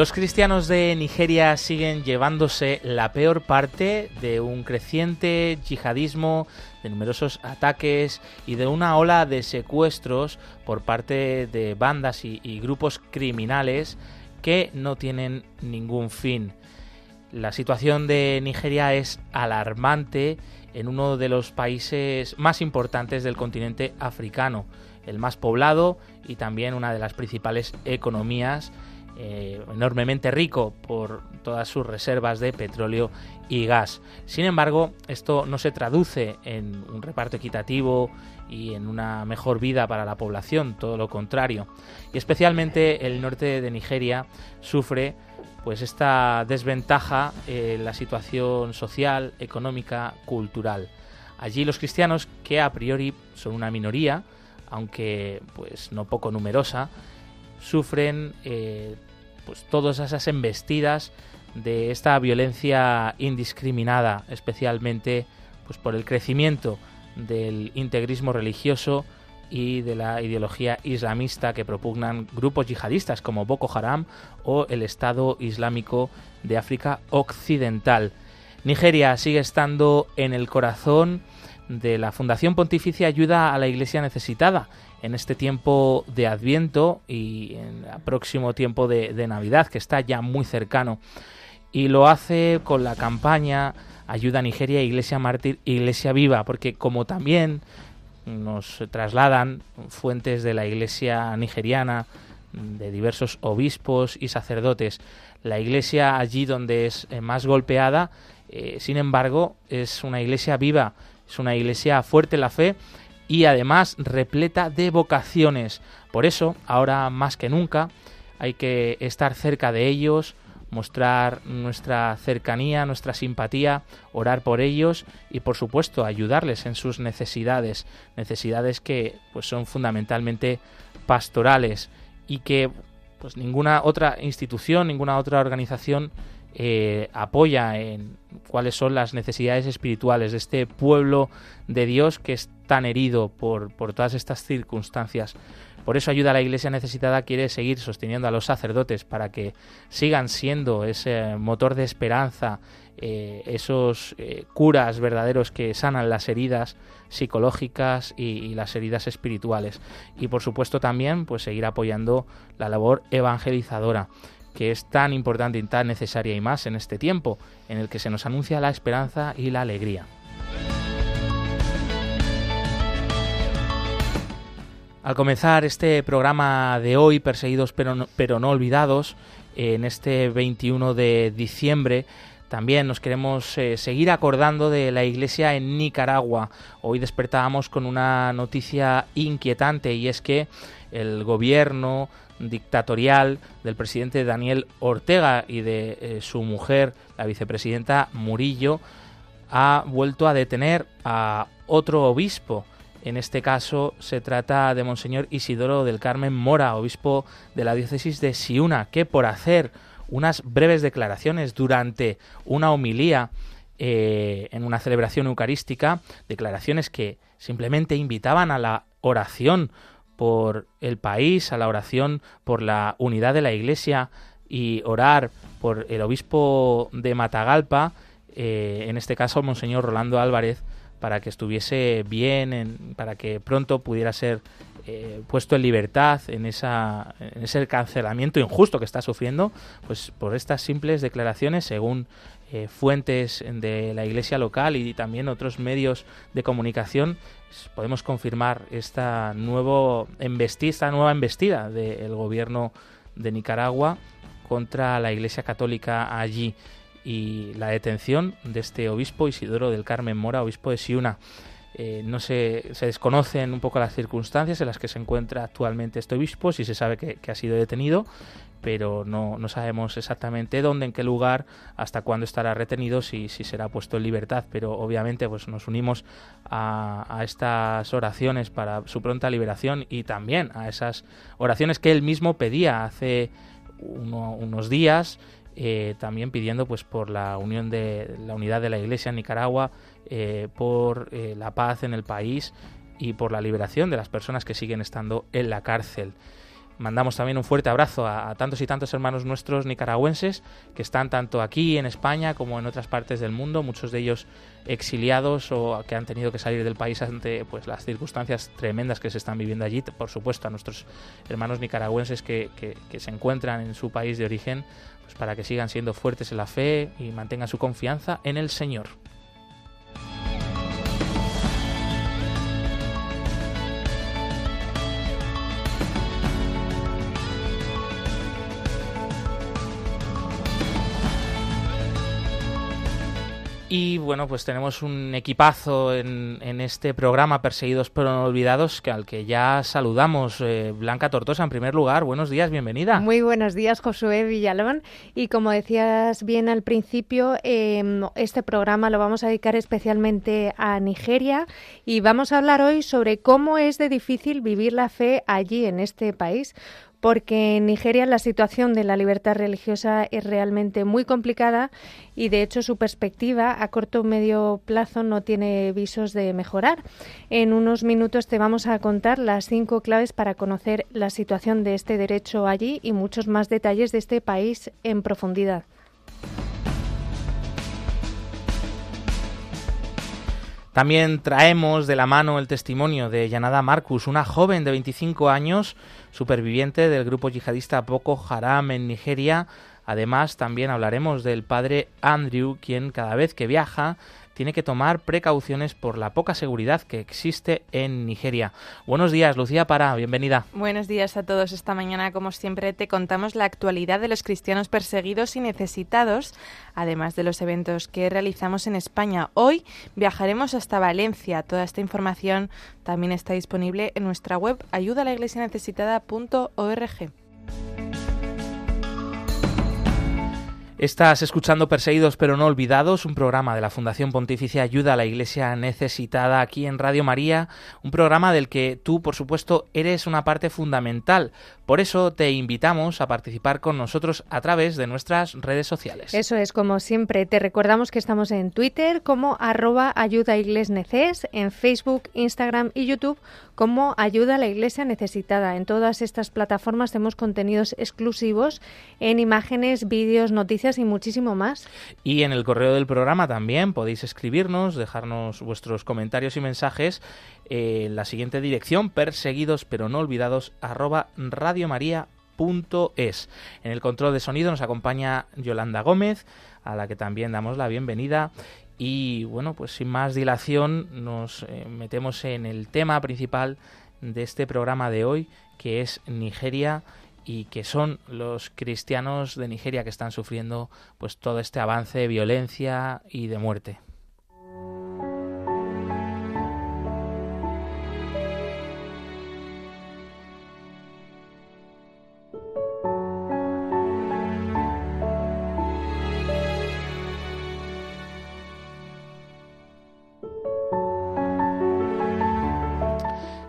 Los cristianos de Nigeria siguen llevándose la peor parte de un creciente yihadismo, de numerosos ataques y de una ola de secuestros por parte de bandas y, grupos criminales que no tienen ningún fin. La situación de Nigeria es alarmante en uno de los países más importantes del continente africano, el más poblado y también una de las principales economías eh, enormemente rico por todas sus reservas de petróleo y gas. Sin embargo, esto no se traduce en un reparto equitativo y en una mejor vida para la población, todo lo contrario. Y especialmente el norte de Nigeria sufre pues esta desventaja en la situación social, económica, cultural. Allí los cristianos, que a priori son una minoría, aunque pues no poco numerosa, sufren eh, pues todas esas embestidas de esta violencia indiscriminada, especialmente pues por el crecimiento del integrismo religioso y de la ideología islamista que propugnan grupos yihadistas como Boko Haram o el Estado Islámico de África Occidental. Nigeria sigue estando en el corazón de la Fundación Pontificia Ayuda a la Iglesia Necesitada en este tiempo de Adviento y en el próximo tiempo de, Navidad, que está ya muy cercano. Y lo hace con la campaña Ayuda Nigeria, Iglesia Mártir, Iglesia Viva, porque como también nos trasladan fuentes de la Iglesia nigeriana, de diversos obispos y sacerdotes, la iglesia allí donde es eh, más golpeada, eh, sin embargo, es una iglesia viva, es una iglesia fuerte en la fe y además repleta de vocaciones. Por eso, ahora más que nunca, hay que estar cerca de ellos, mostrar nuestra cercanía, nuestra simpatía, orar por ellos y por supuesto ayudarles en sus necesidades, necesidades que pues son fundamentalmente pastorales y que pues ninguna otra institución, ninguna otra organización eh, apoya en cuáles son las necesidades espirituales de este pueblo de Dios que tan herido por, por todas estas circunstancias. Por eso ayuda a la Iglesia necesitada quiere seguir sosteniendo a los sacerdotes para que sigan siendo ese motor de esperanza, eh, esos eh, curas verdaderos que sanan las heridas psicológicas y, y, las heridas espirituales. Y por supuesto también pues seguir apoyando la labor evangelizadora que es tan importante y tan necesaria y más en este tiempo en el que se nos anuncia la esperanza y la alegría. Al comenzar este programa de hoy, Perseguidos pero no, pero no olvidados, en este 21 de diciembre, también nos queremos eh, seguir acordando de la iglesia en Nicaragua. Hoy despertábamos con una noticia inquietante y es que el gobierno dictatorial del presidente Daniel Ortega y de eh, su mujer, la vicepresidenta Murillo, ha vuelto a detener a otro obispo. En este caso se trata de Monseñor Isidoro del Carmen Mora, obispo de la diócesis de Siuna, que por hacer unas breves declaraciones durante una homilía eh, en una celebración eucarística, declaraciones que simplemente invitaban a la oración por el país, a la oración por la unidad de la Iglesia y orar por el obispo de Matagalpa, eh, en este caso Monseñor Rolando Álvarez, para que estuviese bien, para que pronto pudiera ser eh, puesto en libertad en, esa, en ese cancelamiento injusto que está sufriendo, pues por estas simples declaraciones, según eh, fuentes de la iglesia local y también otros medios de comunicación, podemos confirmar esta, nuevo esta nueva embestida del gobierno de Nicaragua contra la iglesia católica allí y la detención de este obispo Isidoro del Carmen Mora, obispo de Siuna. eh, no se, se, desconocen un poco las circunstancias en las que se encuentra actualmente este obispo, si se sabe que, ha sido detenido, pero no, no, sabemos exactamente dónde, en qué lugar, hasta cuándo estará retenido, si, si será puesto en libertad. Pero obviamente pues nos unimos a, estas oraciones para su pronta liberación y también a esas oraciones que él mismo pedía hace unos días eh, también pidiendo pues por la unión de la unidad de la Iglesia en Nicaragua, eh, por eh, la paz en el país y por la liberación de las personas que siguen estando en la cárcel. Mandamos también un fuerte abrazo a, tantos y tantos hermanos nuestros nicaragüenses que están tanto aquí en España como en otras partes del mundo, muchos de ellos exiliados o que han tenido que salir del país ante pues las circunstancias tremendas que se están viviendo allí. Por supuesto, a nuestros hermanos nicaragüenses que, que se encuentran en su país de origen, para que sigan siendo fuertes en la fe y mantengan su confianza en el Señor. Y bueno, pues tenemos un equipazo en, este programa Perseguidos pero no olvidados, que al que ya saludamos. Eh, Blanca Tortosa, en primer lugar, buenos días, bienvenida. Muy buenos días, Josué Villalón. Y como decías bien al principio, em, este programa lo vamos a dedicar especialmente a Nigeria y vamos a hablar hoy sobre cómo es de difícil vivir la fe allí en este país porque en Nigeria la situación de la libertad religiosa es realmente muy complicada y de hecho su perspectiva a corto o medio plazo no tiene visos de mejorar. En unos minutos te vamos a contar las cinco claves para conocer la situación de este derecho allí y muchos más detalles de este país en profundidad. También traemos de la mano el testimonio de Yanada Marcus, una joven de 25 años, superviviente del grupo yihadista Boko Haram en Nigeria. Además, también hablaremos del padre Andrew, quien cada vez que viaja tiene que tomar precauciones por la poca seguridad que existe en Nigeria. Buenos días, Lucía Para, bienvenida. Buenos días a todos. Esta mañana, como siempre, te contamos la actualidad de los cristianos perseguidos y necesitados, además de los eventos que realizamos en España. Hoy viajaremos hasta Valencia. Toda esta información también está disponible en nuestra web ayudalaiglesianecesitada.org. Estás escuchando Perseguidos pero no olvidados, un programa de la Fundación Pontificia Ayuda a la Iglesia Necesitada aquí en Radio María, un programa del que tú, por supuesto, eres una parte fundamental. Por eso te invitamos a participar con nosotros a través de nuestras redes sociales. Eso es, como siempre, te recordamos que estamos en Twitter como arroba ayuda en Facebook, Instagram y YouTube como ayuda a la Iglesia necesitada. En todas estas plataformas tenemos contenidos exclusivos en imágenes, vídeos, noticias y muchísimo más. Y en el correo del programa también podéis escribirnos, dejarnos vuestros comentarios y mensajes en la siguiente dirección, perseguidos pero no olvidados, arroba radiomaria.es. En el control de sonido nos acompaña Yolanda Gómez, a la que también damos la bienvenida. Y bueno, pues sin más dilación nos eh, metemos en el tema principal de este programa de hoy, que es Nigeria y que son los cristianos de Nigeria que están sufriendo pues todo este avance de violencia y de muerte.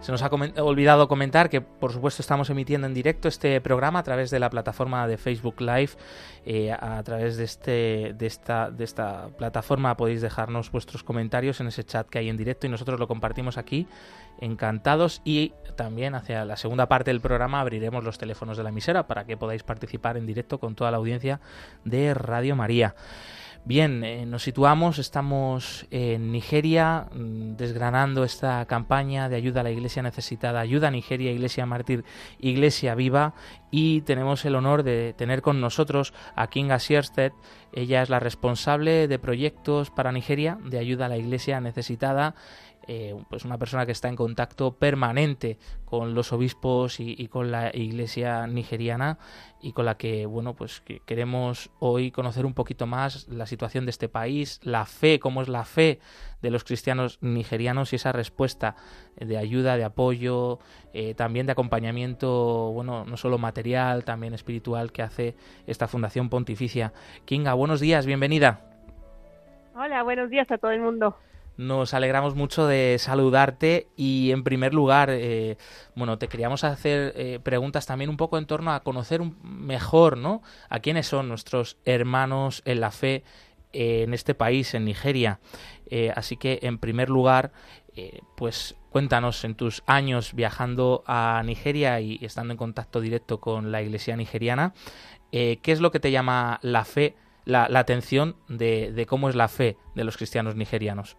Se nos ha olvidado comentar que, por supuesto, estamos emitiendo en directo este programa a través de la plataforma de Facebook Live. Eh, a través de, este, de, esta, de esta plataforma podéis dejarnos vuestros comentarios en ese chat que hay en directo y nosotros lo compartimos aquí. Encantados. Y también hacia la segunda parte del programa abriremos los teléfonos de la emisora para que podáis participar en directo con toda la audiencia de Radio María. Bien, eh, nos situamos, estamos en Nigeria mm, desgranando esta campaña de ayuda a la Iglesia necesitada, ayuda a Nigeria, Iglesia Mártir, Iglesia Viva y tenemos el honor de tener con nosotros a Kinga Sierstedt, Ella es la responsable de proyectos para Nigeria de ayuda a la iglesia necesitada eh, pues una persona que está en contacto permanente con los obispos y, con la iglesia nigeriana y con la que bueno pues queremos hoy conocer un poquito más la situación de este país la fe cómo es la fe de los cristianos nigerianos y esa respuesta de ayuda de apoyo eh, también de acompañamiento bueno no solo material también espiritual que hace esta fundación pontificia Kinga buenos días bienvenida Hola, buenos días a todo el mundo. Nos alegramos mucho de saludarte y en primer lugar, eh, bueno, te queríamos hacer eh, preguntas también un poco en torno a conocer mejor, ¿no? A quiénes son nuestros hermanos en la fe eh, en este país, en Nigeria. así que en primer lugar, pues cuéntanos en tus años viajando a Nigeria y estando en contacto directo con la iglesia nigeriana, ¿qué es lo que te llama la fe? La, atención de cómo es la fe de los cristianos nigerianos.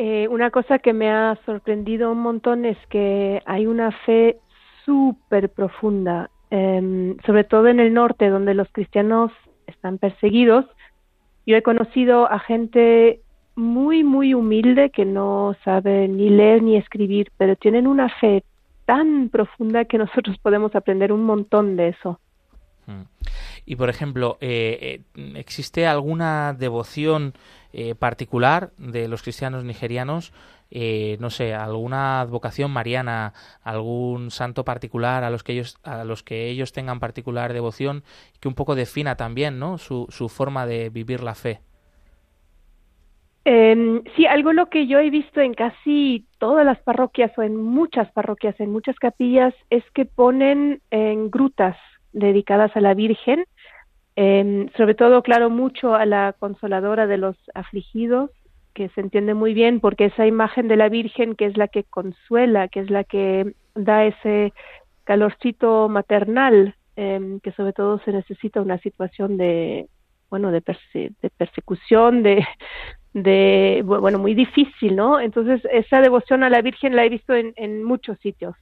Eh, una cosa que me ha sorprendido un montón es que hay una fe súper profunda, em, sobre todo en el norte, donde los cristianos están perseguidos. Yo he conocido a gente muy, muy humilde que no sabe ni leer ni escribir, pero tienen una fe tan profunda que nosotros podemos aprender un montón de eso. Y por ejemplo, eh, eh, ¿existe alguna devoción eh, particular de los cristianos nigerianos? no sé, alguna advocación mariana, algún santo particular a los que ellos, a los que ellos tengan particular devoción, que un poco defina también, ¿no? Su, su forma de vivir la fe. Em, sí, algo lo que yo he visto en casi todas las parroquias o en muchas parroquias, en muchas capillas, es que ponen en grutas dedicadas a la Virgen, em, sobre todo, claro, mucho a la consoladora de los afligidos, que se entiende muy bien porque esa imagen de la Virgen que es la que consuela, que es la que da ese calorcito maternal, em, que sobre todo se necesita una situación de, bueno, de, de persecución, de, de, bueno, muy difícil, ¿no? Entonces, esa devoción a la Virgen la he visto en muchos sitios.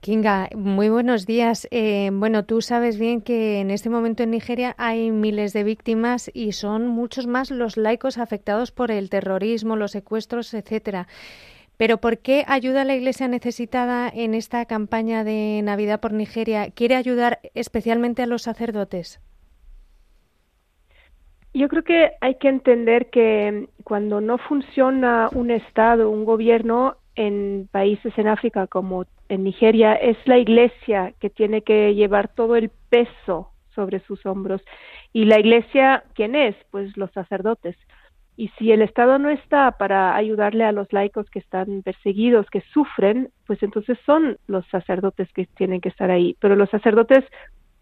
Kinga, muy buenos días. Eh, bueno, tú sabes bien que en este momento en Nigeria hay miles de víctimas y son muchos más los laicos afectados por el terrorismo, los secuestros, etcétera. Pero ¿por qué ayuda la Iglesia necesitada en esta campaña de Navidad por Nigeria? ¿Quiere ayudar especialmente a los sacerdotes? Yo creo que hay que entender que cuando no funciona un Estado, un gobierno, en países en África como en Nigeria, es la iglesia que tiene que llevar todo el peso sobre sus hombros. ¿Y la iglesia quién es? Pues los sacerdotes. Y si el Estado no está para ayudarle a los laicos que están perseguidos, que sufren, pues entonces son los sacerdotes que tienen que estar ahí. Pero los sacerdotes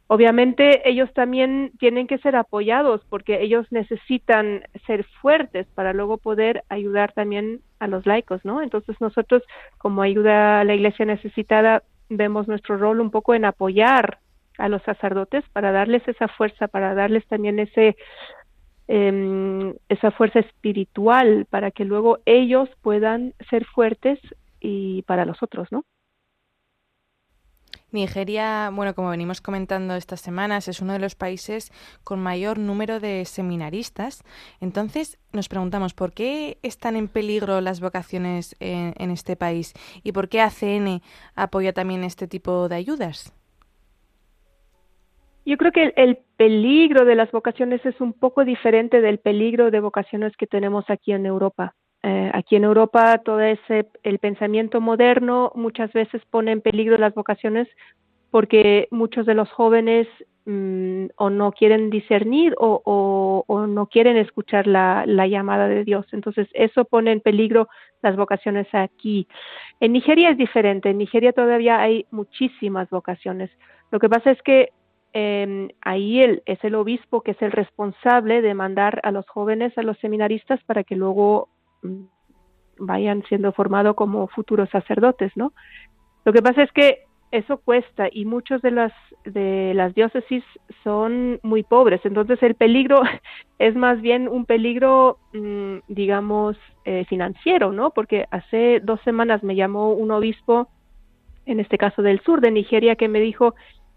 Obviamente ellos también tienen que ser apoyados porque ellos necesitan ser fuertes para luego poder ayudar también a los laicos, ¿no? Entonces nosotros como ayuda a la iglesia necesitada vemos nuestro rol un poco en apoyar a los sacerdotes para darles esa fuerza, para darles también ese em, esa fuerza espiritual para que luego ellos puedan ser fuertes y para los otros, ¿no? Nigeria, bueno, como venimos comentando estas semanas, es uno de los países con mayor número de seminaristas. Entonces, nos preguntamos por qué están en peligro las vocaciones en, este país y por qué ACN apoya también este tipo de ayudas. Yo creo que el, peligro de las vocaciones es un poco diferente del peligro de vocaciones que tenemos aquí en Europa. Eh, aquí en Europa todo ese el pensamiento moderno muchas veces pone en peligro las vocaciones porque muchos de los jóvenes mm, o no quieren discernir o, o, no quieren escuchar la, la, llamada de Dios. Entonces eso pone en peligro las vocaciones aquí. En Nigeria es diferente. En Nigeria todavía hay muchísimas vocaciones. Lo que pasa es que eh, ahí él es el obispo que es el responsable de mandar a los jóvenes a los seminaristas para que luego vayan siendo formados como futuros sacerdotes, ¿no? Lo que pasa es que eso cuesta y muchos de las de las diócesis son muy pobres, entonces el peligro es más bien un peligro, mm, digamos, eh, financiero, ¿no? Porque hace dos semanas me llamó un obispo, en este caso del sur de Nigeria, que me dijo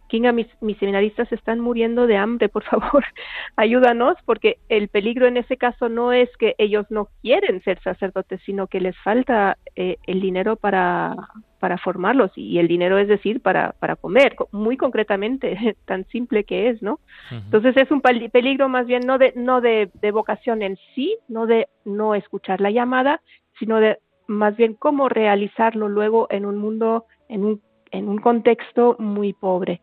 Kinga, mis, mis seminaristas están muriendo de hambre, por favor, ayúdanos, porque el peligro en ese caso no es que ellos no quieren ser sacerdotes, sino que les falta eh, el dinero para, para formarlos, y el dinero es decir, para, para comer, muy concretamente, tan simple que es, ¿no? Entonces es un peligro más bien no de, no de, de vocación en sí, no de no escuchar la llamada, sino de más bien cómo realizarlo luego en un mundo, en un, en un contexto muy pobre.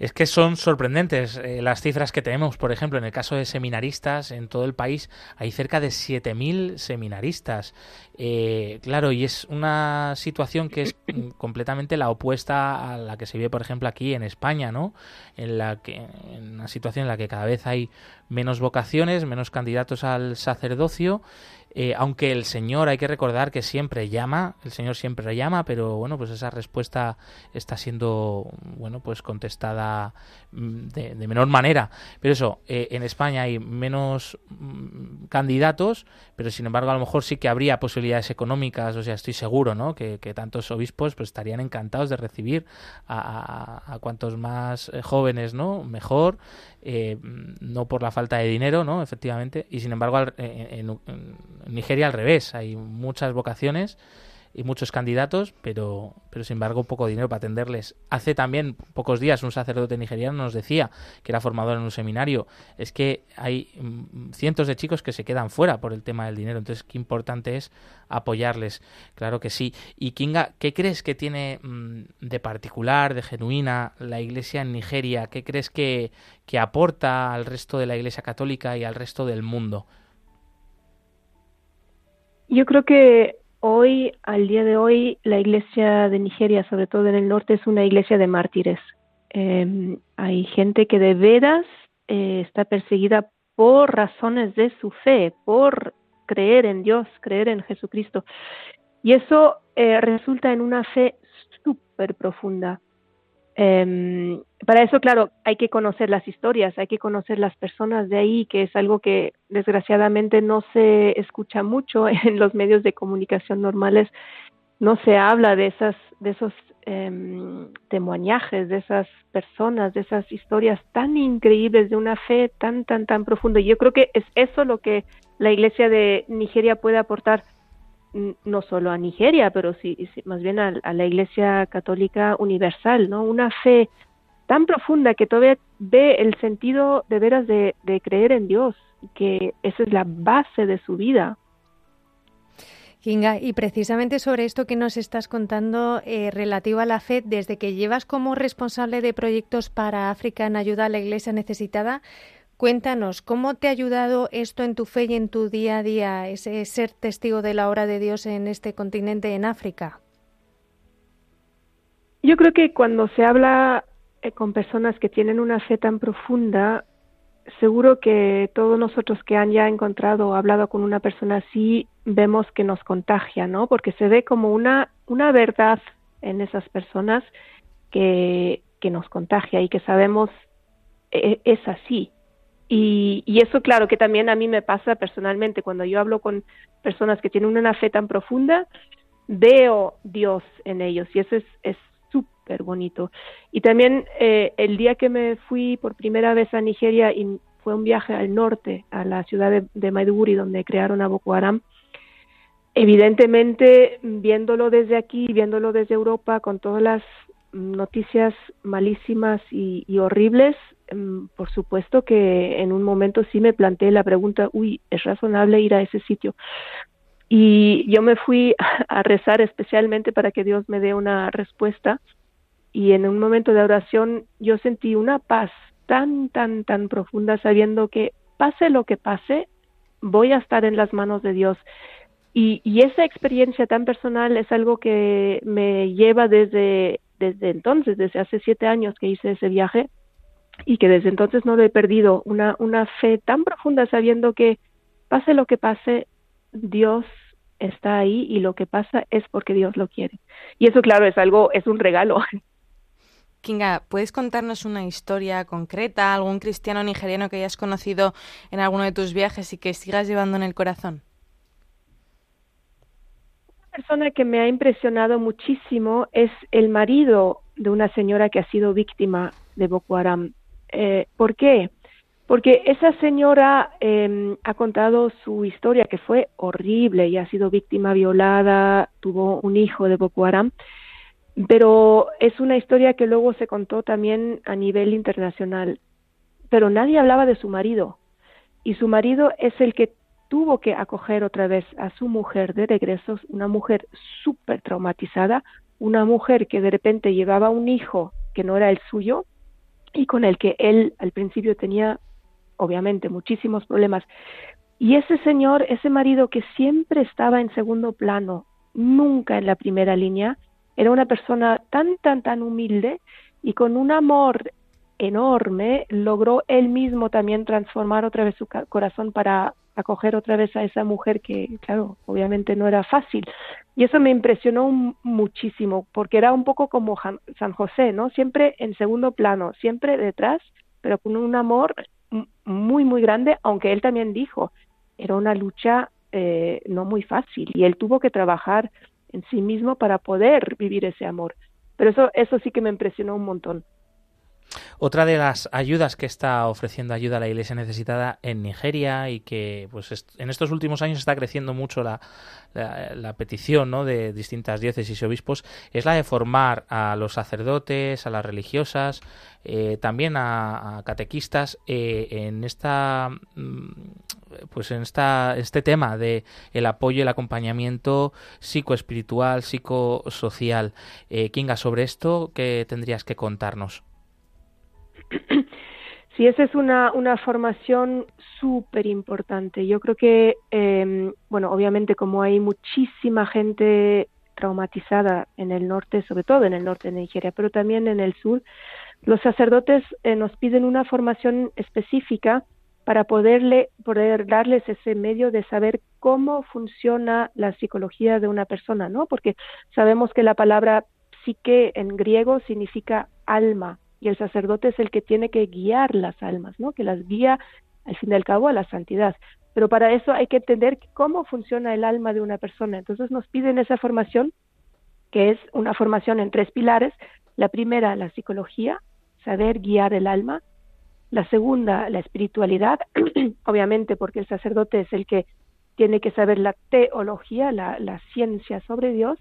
Es que son sorprendentes eh, las cifras que tenemos. Por ejemplo, en el caso de seminaristas, en todo el país hay cerca de 7.000 seminaristas. Eh, claro, y es una situación que es completamente la opuesta a la que se vive, por ejemplo, aquí en España, ¿no? En la que, en una situación en la que cada vez hay menos vocaciones, menos candidatos al sacerdocio eh, aunque el Señor hay que recordar que siempre llama, el Señor siempre llama, pero bueno, pues esa respuesta está siendo, bueno, pues contestada mm, de, menor manera. Pero eso, eh, en España hay menos mm, candidatos, pero sin embargo a lo mejor sí que habría posibilidades económicas, o sea, estoy seguro, ¿no? Que, tantos obispos pues estarían encantados de recibir a, cuantos más eh, jóvenes, ¿no? Mejor, no por la falta de dinero, ¿no? Efectivamente, y sin embargo en en Nigeria al revés, hay muchas vocaciones y muchos candidatos, pero, pero sin embargo poco dinero para atenderles. Hace también pocos días un sacerdote nigeriano nos decía, que era formador en un seminario, es que hay mm, cientos de chicos que se quedan fuera por el tema del dinero, entonces qué importante es apoyarles, claro que sí. Y Kinga, ¿qué crees que tiene mm, de particular, de genuina la Iglesia en Nigeria? ¿Qué crees que, que aporta al resto de la Iglesia católica y al resto del mundo? Yo creo que hoy, al día de hoy, la iglesia de Nigeria, sobre todo en el norte, es una iglesia de mártires. Em, hay gente que de veras eh, está perseguida por razones de su fe, por creer en Dios, creer en Jesucristo. Y eso eh, resulta en una fe súper profunda. Eh, para eso, claro, hay que conocer las historias, hay que conocer las personas de ahí, que es algo que desgraciadamente no se escucha mucho en los medios de comunicación normales. No se habla de esas, de esos eh, de esas personas, de esas historias tan increíbles, de una fe tan, tan, tan profunda. Y yo creo que es eso lo que la Iglesia de Nigeria puede aportar no solo a Nigeria, pero sí, más bien a, la Iglesia Católica Universal, ¿no? Una fe tan profunda que todavía ve el sentido de veras de, creer en Dios, que esa es la base de su vida. Kinga, y precisamente sobre esto que nos estás contando eh, relativo a la fe, desde que llevas como responsable de proyectos para África en ayuda a la Iglesia necesitada, Cuéntanos, ¿cómo te ha ayudado esto en tu fe y en tu día a día, ese ser testigo de la obra de Dios en este continente, en África? Yo creo que cuando se habla eh, con personas que tienen una fe tan profunda, seguro que todos nosotros que han ya encontrado o hablado con una persona así, vemos que nos contagia, ¿no? Porque se ve como una, una verdad en esas personas que, que nos contagia y que sabemos eh, es así. Y, eso, claro, que también a mí me pasa personalmente, cuando yo hablo con personas que tienen una fe tan profunda, veo Dios en ellos y eso es súper bonito. Y también eh, el día que me fui por primera vez a Nigeria y fue un viaje al norte, a la ciudad de, de Maiduguri, donde crearon a Boko Haram, evidentemente viéndolo desde aquí, viéndolo desde Europa, con todas las noticias malísimas y horribles, Em, por supuesto que en un momento sí me planteé la pregunta, uy, ¿es razonable ir a ese sitio? Y yo me fui a rezar especialmente para que Dios me dé una respuesta y en un momento de oración yo sentí una paz tan, tan, tan profunda sabiendo que pase lo que pase, voy a estar en las manos de Dios. Y esa experiencia tan personal es algo que me lleva desde, desde entonces, desde hace siete años que hice ese viaje, y que desde entonces no lo he perdido, una, una fe tan profunda sabiendo que pase lo que pase, Dios está ahí y lo que pasa es porque Dios lo quiere. Y eso, claro, es algo, es un regalo. Kinga, ¿puedes contarnos una historia concreta, algún cristiano nigeriano que hayas conocido en alguno de tus viajes y que sigas llevando en el corazón? Persona que me ha impresionado muchísimo es el marido de una señora que ha sido víctima de Boko Haram. Eh, ¿Por qué? Porque esa señora em, ha contado su historia que fue horrible y ha sido víctima violada, tuvo un hijo de Boko Haram, pero es una historia que luego se contó también a nivel internacional. Pero nadie hablaba de su marido y su marido es el que tuvo que acoger otra vez a su mujer de regresos, una mujer súper traumatizada, una mujer que de repente llevaba un hijo que no era el suyo y con el que él al principio tenía obviamente muchísimos problemas. Y ese señor, ese marido que siempre estaba en segundo plano, nunca en la primera línea, era una persona tan, tan, tan humilde y con un amor enorme logró él mismo también transformar otra vez su corazón para acoger otra vez a esa mujer que, claro, obviamente no era fácil. Y eso me impresionó muchísimo, porque era un poco como San José, ¿no? Siempre en segundo plano, siempre detrás, pero con un amor muy, muy grande, aunque él también dijo, era una lucha eh, no muy fácil y él tuvo que trabajar en sí mismo para poder vivir ese amor. Pero eso, eso sí que me impresionó un montón. Otra de las ayudas que está ofreciendo ayuda a la Iglesia necesitada en Nigeria y que pues en estos últimos años está creciendo mucho la, la, petición ¿no? de distintas diócesis y obispos es la de formar a los sacerdotes, a las religiosas, eh, también a, catequistas eh, en esta mm, pues en esta este tema de el apoyo y el acompañamiento psicoespiritual psicosocial eh, Kinga sobre esto qué tendrías que contarnos Sí, esa es una, una formación súper importante. Yo creo que, eh, bueno, obviamente como hay muchísima gente traumatizada en el norte, sobre todo en el norte de Nigeria, pero también en el sur, los sacerdotes eh, nos piden una formación específica para poderle, poder darles ese medio de saber cómo funciona la psicología de una persona, ¿no? Porque sabemos que la palabra psique en griego significa alma, y el sacerdote es el que tiene que guiar las almas, ¿no? Que las guía al fin y al cabo a la santidad. Pero para eso hay que entender cómo funciona el alma de una persona. Entonces nos piden esa formación, que es una formación en tres pilares. La primera, la psicología, saber guiar el alma. La segunda, la espiritualidad, obviamente porque el sacerdote es el que tiene que saber la teología, la, la ciencia sobre Dios.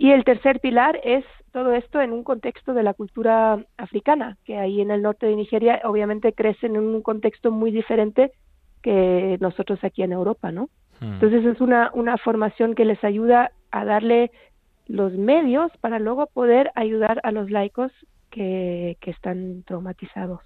Y el tercer pilar es todo esto en un contexto de la cultura africana, que ahí en el norte de Nigeria obviamente crecen en un contexto muy diferente que nosotros aquí en Europa, ¿no? Hmm. Entonces es una, una formación que les ayuda a darle los medios para luego poder ayudar a los laicos que, que están traumatizados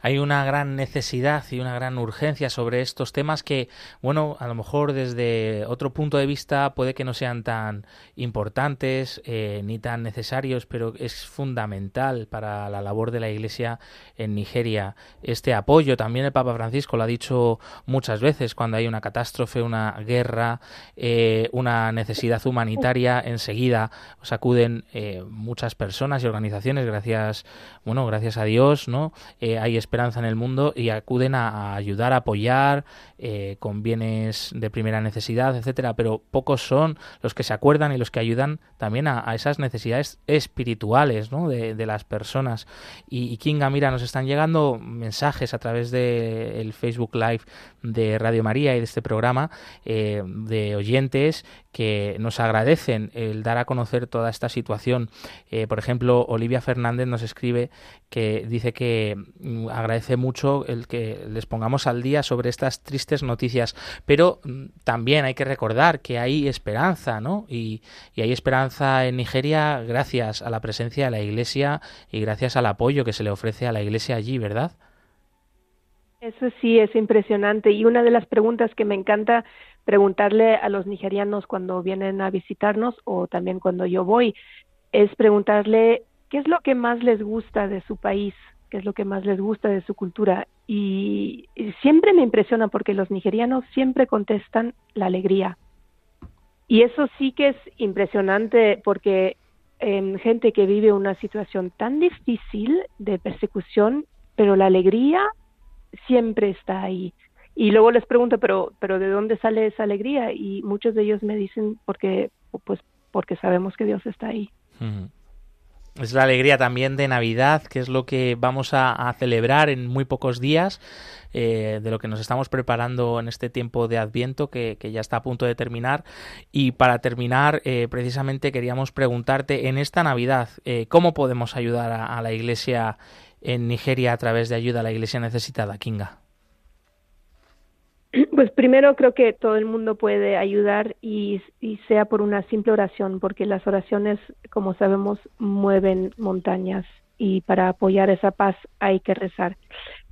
hay una gran necesidad y una gran urgencia sobre estos temas que, bueno, a lo mejor desde otro punto de vista puede que no sean tan importantes eh, ni tan necesarios, pero es fundamental para la labor de la Iglesia en Nigeria. Este apoyo, también el Papa Francisco lo ha dicho muchas veces, cuando hay una catástrofe, una guerra, eh, una necesidad humanitaria, enseguida os acuden eh, muchas personas y organizaciones, gracias, bueno, gracias a Dios, ¿no? hay esperanza en el mundo y acuden a, ayudar, a apoyar eh, con bienes de primera necesidad, etcétera, pero pocos son los que se acuerdan y los que ayudan también a, esas necesidades espirituales ¿no? de, las personas. Y, y, Kinga, mira, nos están llegando mensajes a través del Facebook Live de Radio María y de este programa eh, de oyentes que nos agradecen el dar a conocer toda esta situación. Eh, por ejemplo, Olivia Fernández nos escribe que dice que mm, agradece mucho el que les pongamos al día sobre estas tristes noticias, pero mm, también hay que recordar que hay esperanza, ¿no? Y, y hay esperanza en Nigeria gracias a la presencia de la Iglesia y gracias al apoyo que se le ofrece a la Iglesia allí, ¿verdad? Eso sí es impresionante y una de las preguntas que me encanta preguntarle a los nigerianos cuando vienen a visitarnos o también cuando yo voy, es preguntarle qué es lo que más les gusta de su país, qué es lo que más les gusta de su cultura. Y, siempre me impresiona porque los nigerianos siempre contestan la alegría. Y eso sí que es impresionante porque en gente que vive una situación tan difícil de persecución, pero la alegría siempre está ahí. Y luego les pregunto, pero, pero ¿de dónde sale esa alegría? Y muchos de ellos me dicen, porque, pues, porque sabemos que Dios está ahí. Es la alegría también de Navidad, que es lo que vamos a, celebrar en muy pocos días. Eh, de lo que nos estamos preparando en este tiempo de Adviento que, ya está a punto de terminar. Y para terminar, eh, precisamente queríamos preguntarte en esta Navidad, eh, ¿cómo podemos ayudar a, la Iglesia en Nigeria a través de ayuda a la Iglesia necesitada, Kinga? Pues primero creo que todo el mundo puede ayudar y, sea por una simple oración, porque las oraciones, como sabemos, mueven montañas y para apoyar esa paz hay que rezar.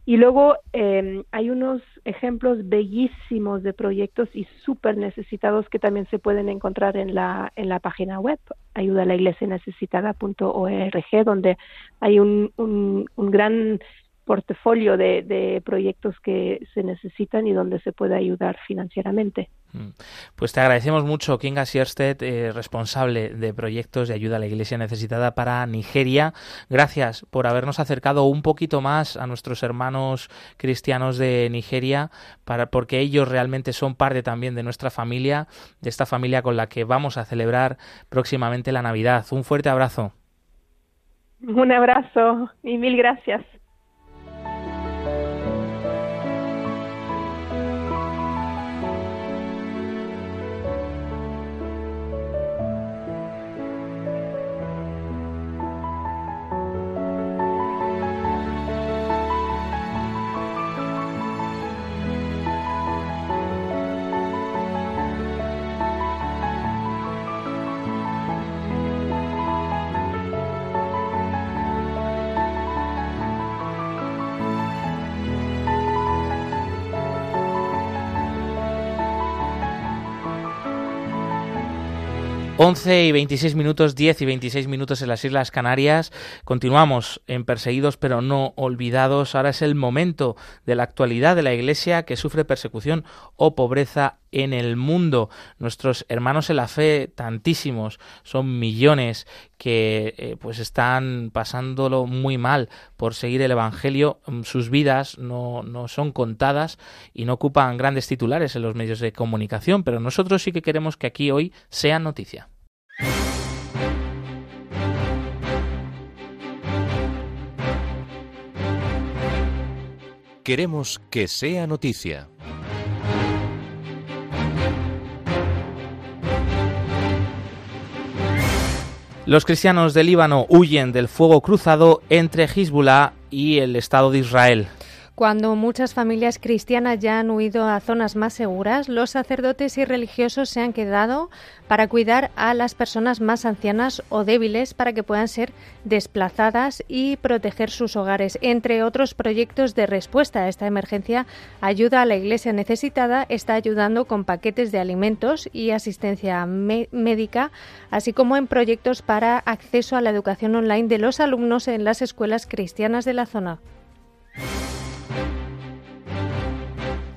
Y luego eh, hay unos ejemplos bellísimos de proyectos y súper necesitados que también se pueden encontrar en la, en la página web ayuda a la iglesia necesitada.org, donde hay un, un gran portafolio de, de, proyectos que se necesitan y donde se puede ayudar financieramente. Mm. Pues te agradecemos mucho, Kinga Sierstedt, eh, responsable de proyectos de ayuda a la Iglesia necesitada para Nigeria. Gracias por habernos acercado un poquito más a nuestros hermanos cristianos de Nigeria, para, porque ellos realmente son parte también de nuestra familia, de esta familia con la que vamos a celebrar próximamente la Navidad. Un fuerte abrazo. Un abrazo y mil gracias. 11 y 26 minutos, 10 y 26 minutos en las Islas Canarias. Continuamos en Perseguidos pero no olvidados. Ahora es el momento de la actualidad de la Iglesia que sufre persecución o pobreza en el mundo. Nuestros hermanos en la fe, tantísimos, son millones que eh, pues están pasándolo muy mal por seguir el Evangelio. Mm, sus vidas no, no son contadas y no ocupan grandes titulares en los medios de comunicación, pero nosotros sí que queremos que aquí hoy sea noticia. Queremos que sea noticia. Los cristianos del Líbano huyen del fuego cruzado entre Hezbollah y el Estado de Israel. Cuando muchas familias cristianas ya han huido a zonas más seguras, los sacerdotes y religiosos se han quedado para cuidar a las personas más ancianas o débiles para que puedan ser desplazadas y proteger sus hogares. Entre otros proyectos de respuesta a esta emergencia, Ayuda a la Iglesia Necesitada está ayudando con paquetes de alimentos y asistencia médica, así como en proyectos para acceso a la educación online de los alumnos en las escuelas cristianas de la zona.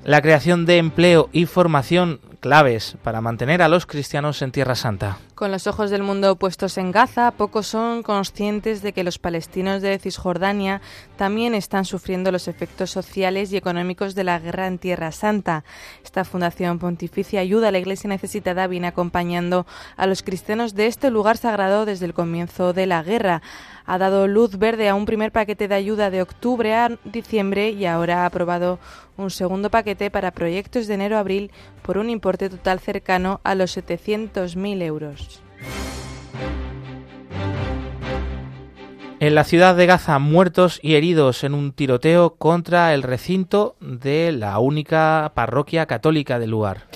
La creación de empleo y formación claves para mantener a los cristianos en Tierra Santa. Con los ojos del mundo puestos en Gaza, pocos son conscientes de que los palestinos de Cisjordania también están sufriendo los efectos sociales y económicos de la guerra en Tierra Santa. Esta Fundación Pontificia Ayuda a la Iglesia Necesitada viene acompañando a los cristianos de este lugar sagrado desde el comienzo de la guerra. Ha dado luz verde a un primer paquete de ayuda de octubre a diciembre y ahora ha aprobado un segundo paquete para proyectos de enero a abril por un importe total cercano a los 700.000 euros. En la ciudad de Gaza, muertos y heridos en un tiroteo contra el recinto de la única parroquia católica del lugar.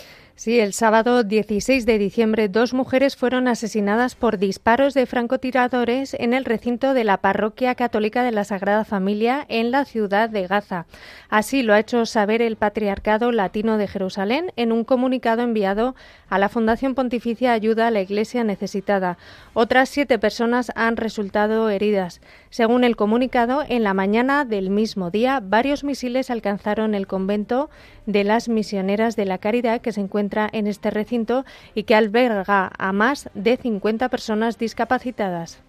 Sí, el sábado 16 de diciembre dos mujeres fueron asesinadas por disparos de francotiradores en el recinto de la Parroquia Católica de la Sagrada Familia en la ciudad de Gaza. Así lo ha hecho saber el Patriarcado Latino de Jerusalén en un comunicado enviado a la Fundación Pontificia Ayuda a la Iglesia Necesitada. Otras siete personas han resultado heridas. Según el comunicado, en la mañana del mismo día varios misiles alcanzaron el convento de las misioneras de la caridad que se encuentra en este recinto y que alberga a más de 50 personas discapacitadas.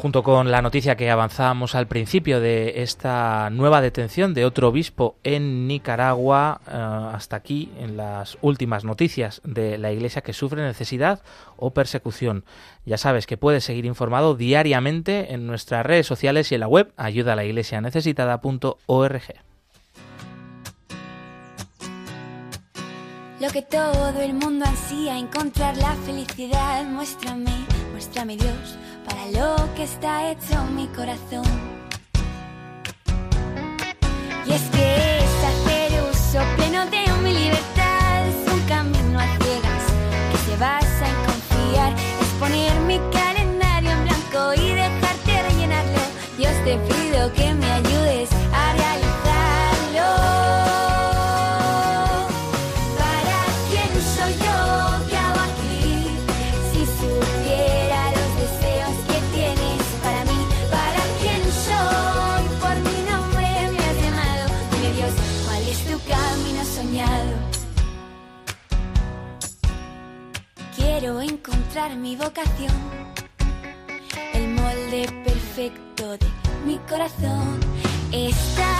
Junto con la noticia que avanzábamos al principio de esta nueva detención de otro obispo en Nicaragua, eh, hasta aquí en las últimas noticias de la Iglesia que sufre necesidad o persecución. Ya sabes que puedes seguir informado diariamente en nuestras redes sociales y en la web ayuda la iglesia necesitada.org. Lo que todo el mundo ansía, encontrar la felicidad, muéstrame, muéstrame Dios para lo que está hecho mi corazón. Y es que es hacer uso pleno de mi libertad, es un camino a ciegas que se basa en confiar, es poner mi calendario en blanco y dejarte rellenarlo. Dios te pido que me ayudes mi vocación, el molde perfecto de mi corazón, estar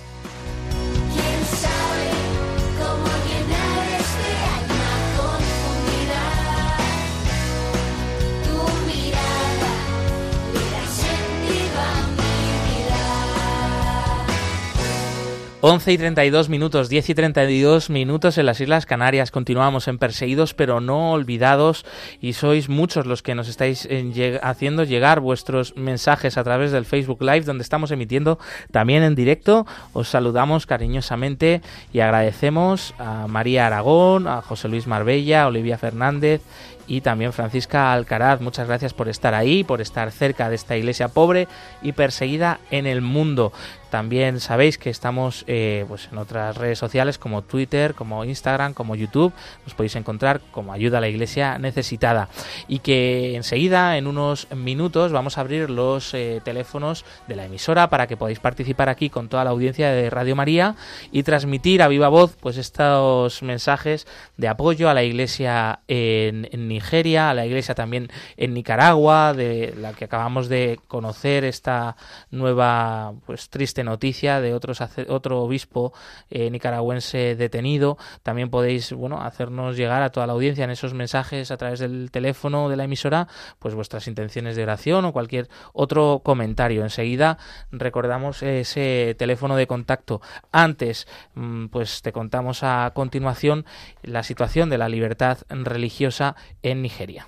11 y 32 minutos, 10 y 32 minutos en las Islas Canarias. Continuamos en Perseguidos pero no olvidados y sois muchos los que nos estáis haciendo llegar vuestros mensajes a través del Facebook Live donde estamos emitiendo también en directo. Os saludamos cariñosamente y agradecemos a María Aragón, a José Luis Marbella, a Olivia Fernández y también Francisca Alcaraz. Muchas gracias por estar ahí, por estar cerca de esta iglesia pobre y perseguida en el mundo. También sabéis que estamos eh, pues en otras redes sociales como Twitter, como Instagram, como YouTube. Nos podéis encontrar como Ayuda a la Iglesia Necesitada. Y que enseguida, en unos minutos, vamos a abrir los eh, teléfonos de la emisora para que podáis participar aquí con toda la audiencia de Radio María y transmitir a viva voz pues estos mensajes de apoyo a la Iglesia en, en Nigeria, a la Iglesia también en Nicaragua, de la que acabamos de conocer esta nueva pues triste noticia de otro, obispo eh, nicaragüense detenido. También podéis bueno hacernos llegar a toda la audiencia en esos mensajes a través del teléfono de la emisora pues vuestras intenciones de oración o cualquier otro comentario. Enseguida recordamos ese teléfono de contacto. Antes mm, pues te contamos a continuación la situación de la libertad religiosa en Nigeria.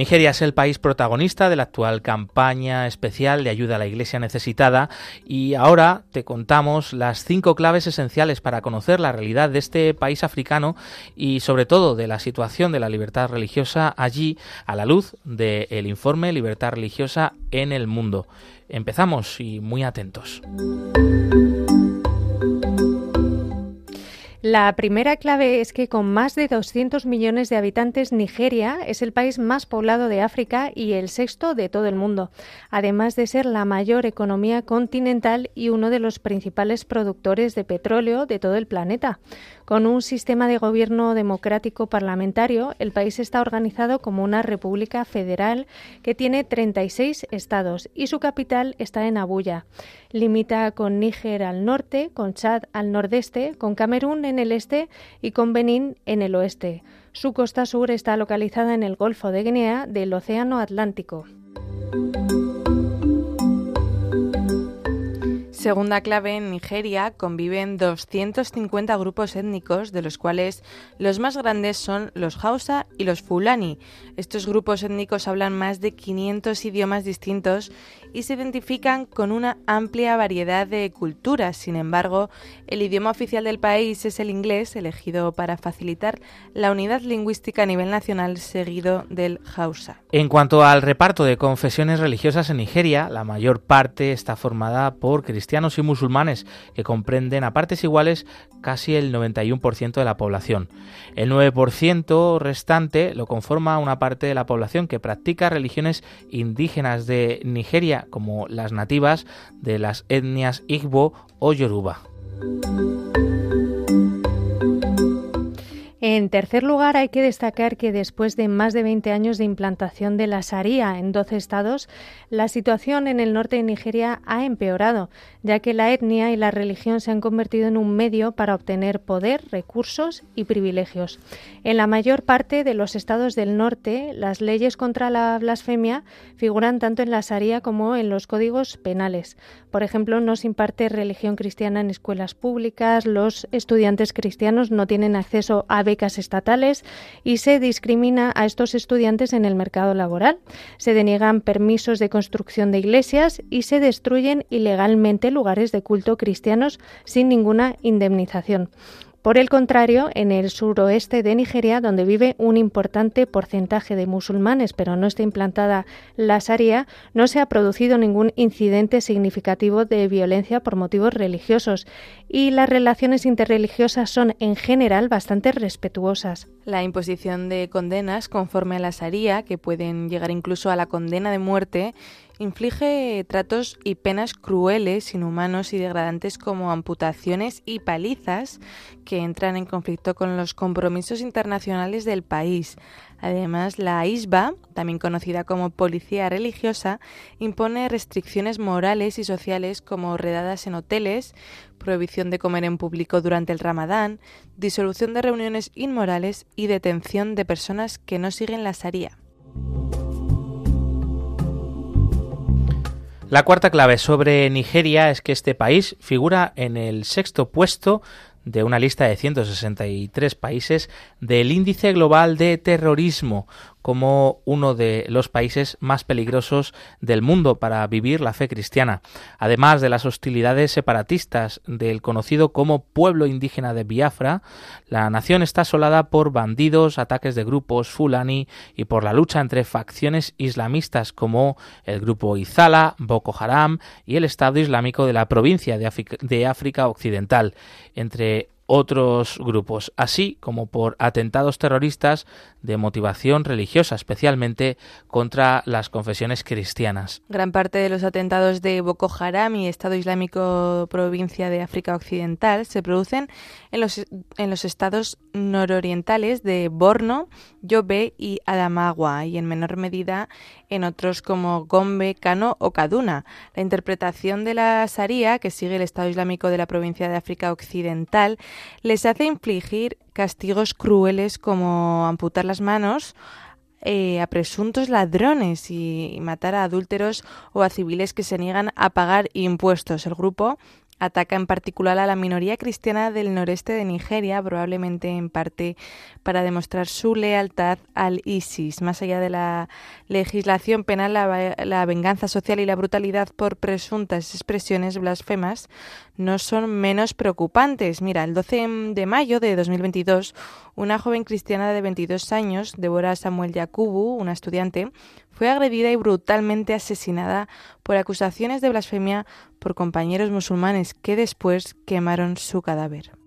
Nigeria es el país protagonista de la actual campaña especial de ayuda a la Iglesia necesitada y ahora te contamos las cinco claves esenciales para conocer la realidad de este país africano y sobre todo de la situación de la libertad religiosa allí a la luz del informe Libertad religiosa en el mundo. Empezamos y muy atentos. La primera clave es que con más de 200 millones de habitantes, Nigeria es el país más poblado de África y el sexto de todo el mundo, además de ser la mayor economía continental y uno de los principales productores de petróleo de todo el planeta. Con un sistema de gobierno democrático parlamentario, el país está organizado como una república federal que tiene 36 estados y su capital está en Abuya. Limita con Níger al norte, con Chad al nordeste, con Camerún en el este y con Benín en el oeste. Su costa sur está localizada en el Golfo de Guinea del Océano Atlántico. Segunda clave, en Nigeria conviven 250 grupos étnicos, de los cuales los más grandes son los Hausa y los Fulani. Estos grupos étnicos hablan más de 500 idiomas distintos y se identifican con una amplia variedad de culturas. Sin embargo, el idioma oficial del país es el inglés, elegido para facilitar la unidad lingüística a nivel nacional, seguido del Hausa. En cuanto al reparto de confesiones religiosas en Nigeria, la mayor parte está formada por cristianos y musulmanes, que comprenden a partes iguales casi el 91% de la población. El 9% restante lo conforma una parte de la población que practica religiones indígenas de Nigeria, como las nativas de las etnias Igbo o Yoruba. En tercer lugar, hay que destacar que después de más de 20 años de implantación de la Sharia en 12 estados, la situación en el norte de Nigeria ha empeorado, ya que la etnia y la religión se han convertido en un medio para obtener poder, recursos y privilegios. En la mayor parte de los estados del norte, las leyes contra la blasfemia figuran tanto en la Sharia como en los códigos penales. Por ejemplo, no se imparte religión cristiana en escuelas públicas, los estudiantes cristianos no tienen acceso a estatales y se discrimina a estos estudiantes en el mercado laboral. Se deniegan permisos de construcción de iglesias y se destruyen ilegalmente lugares de culto cristianos sin ninguna indemnización. Por el contrario, en el suroeste de Nigeria, donde vive un importante porcentaje de musulmanes, pero no está implantada la Sharia, no se ha producido ningún incidente significativo de violencia por motivos religiosos y las relaciones interreligiosas son en general bastante respetuosas. La imposición de condenas conforme a la Sharia, que pueden llegar incluso a la condena de muerte, inflige tratos y penas crueles, inhumanos y degradantes como amputaciones y palizas que entran en conflicto con los compromisos internacionales del país. Además, la ISBA, también conocida como Policía Religiosa, impone restricciones morales y sociales como redadas en hoteles, prohibición de comer en público durante el Ramadán, disolución de reuniones inmorales y detención de personas que no siguen la Sharia. La cuarta clave sobre Nigeria es que este país figura en el sexto puesto de una lista de 163 países del índice global de terrorismo, como uno de los países más peligrosos del mundo para vivir la fe cristiana. Además de las hostilidades separatistas del conocido como pueblo indígena de Biafra, la nación está asolada por bandidos, ataques de grupos fulani y por la lucha entre facciones islamistas como el grupo Izala, Boko Haram y el Estado Islámico de la provincia de África, de África Occidental, entre otros grupos, así como por atentados terroristas de motivación religiosa, especialmente contra las confesiones cristianas. Gran parte de los atentados de Boko Haram y Estado Islámico provincia de África Occidental se producen en los, en los estados nororientales de Borno, Yobe y Adamawa y en menor medida en otros como Gombe, Kano o Kaduna. La interpretación de la Sharia, que sigue el Estado Islámico de la provincia de África Occidental, les hace infligir castigos crueles como amputar las manos eh, a presuntos ladrones y matar a adúlteros o a civiles que se niegan a pagar impuestos. El grupo ataca en particular a la minoría cristiana del noreste de Nigeria, probablemente en parte para demostrar su lealtad al ISIS. Más allá de la legislación penal, la, venganza social y la brutalidad por presuntas expresiones blasfemas no son menos preocupantes. Mira, el 12 de mayo de 2022, una joven cristiana de 22 años, Deborah Samuel Yakubu, una estudiante, fue agredida y brutalmente asesinada por acusaciones de blasfemia por compañeros musulmanes que después quemaron su cadáver.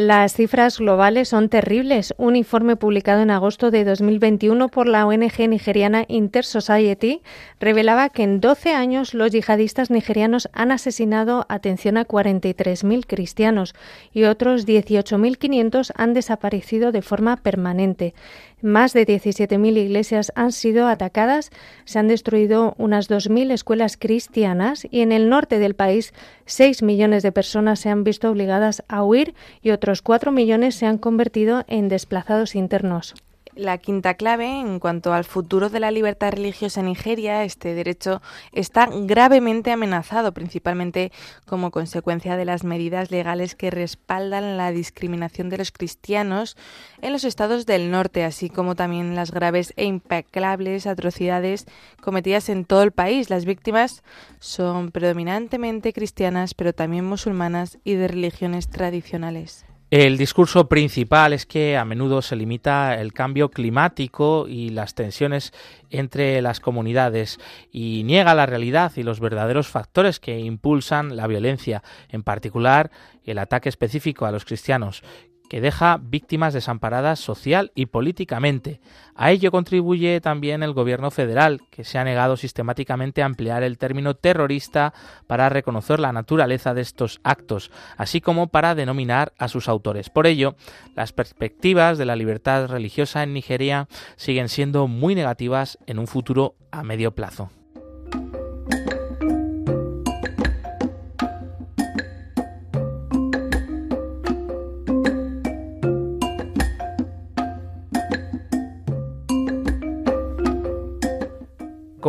Las cifras globales son terribles. Un informe publicado en agosto de 2021 por la ONG nigeriana Intersociety revelaba que en 12 años los yihadistas nigerianos han asesinado, atención, a 43.000 cristianos y otros 18.500 han desaparecido de forma permanente. Más de 17.000 iglesias han sido atacadas, se han destruido unas 2.000 escuelas cristianas y en el norte del país 6 millones de personas se han visto obligadas a huir y otros 4 millones se han convertido en desplazados internos. La quinta clave, en cuanto al futuro de la libertad religiosa en Nigeria, este derecho está gravemente amenazado, principalmente como consecuencia de las medidas legales que respaldan la discriminación de los cristianos en los estados del norte, así como también las graves e impecables atrocidades cometidas en todo el país. Las víctimas son predominantemente cristianas, pero también musulmanas y de religiones tradicionales. El discurso principal es que a menudo se limita el cambio climático y las tensiones entre las comunidades y niega la realidad y los verdaderos factores que impulsan la violencia, en particular el ataque específico a los cristianos, que deja víctimas desamparadas social y políticamente. A ello contribuye también el gobierno federal, que se ha negado sistemáticamente a emplear el término terrorista para reconocer la naturaleza de estos actos, así como para denominar a sus autores. Por ello, las perspectivas de la libertad religiosa en Nigeria siguen siendo muy negativas en un futuro a medio plazo.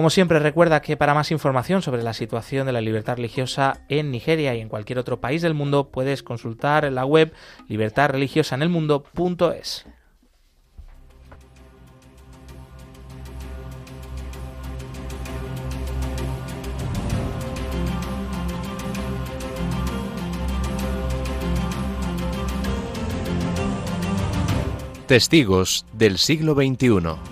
Como siempre, recuerda que para más información sobre la situación de la libertad religiosa en Nigeria y en cualquier otro país del mundo puedes consultar la web libertadreligiosaenelmundo.es. Testigos del siglo XXI.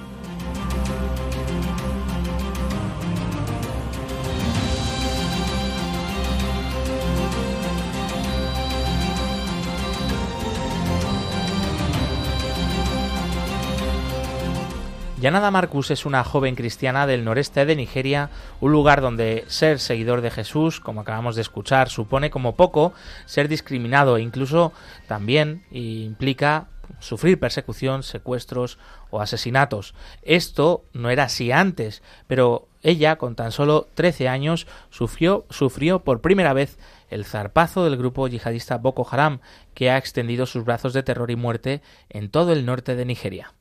Yanada Marcus es una joven cristiana del noreste de Nigeria, un lugar donde ser seguidor de Jesús, como acabamos de escuchar, supone como poco ser discriminado e incluso también implica sufrir persecución, secuestros o asesinatos. Esto no era así antes, pero ella, con tan solo 13 años, sufrió, sufrió por primera vez el zarpazo del grupo yihadista Boko Haram, que ha extendido sus brazos de terror y muerte en todo el norte de Nigeria.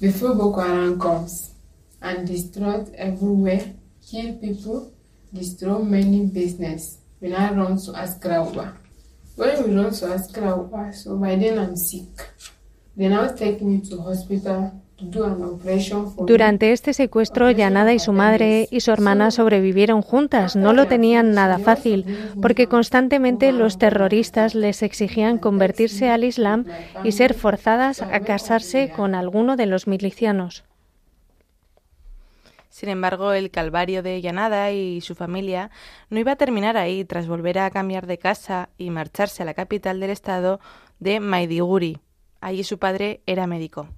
Before Boko Haram comes and destroyed everywhere, kill people, destroy many business. We now run to Askrawa. When we run to Askrawa, so by then I'm sick. They now take me to hospital Durante este secuestro, Yanada y su madre y su hermana sobrevivieron juntas. No lo tenían nada fácil, porque constantemente los terroristas les exigían convertirse al Islam y ser forzadas a casarse con alguno de los milicianos. Sin embargo, el calvario de Yanada y su familia no iba a terminar ahí tras volver a cambiar de casa y marcharse a la capital del estado de Maidiguri. Allí su padre era médico.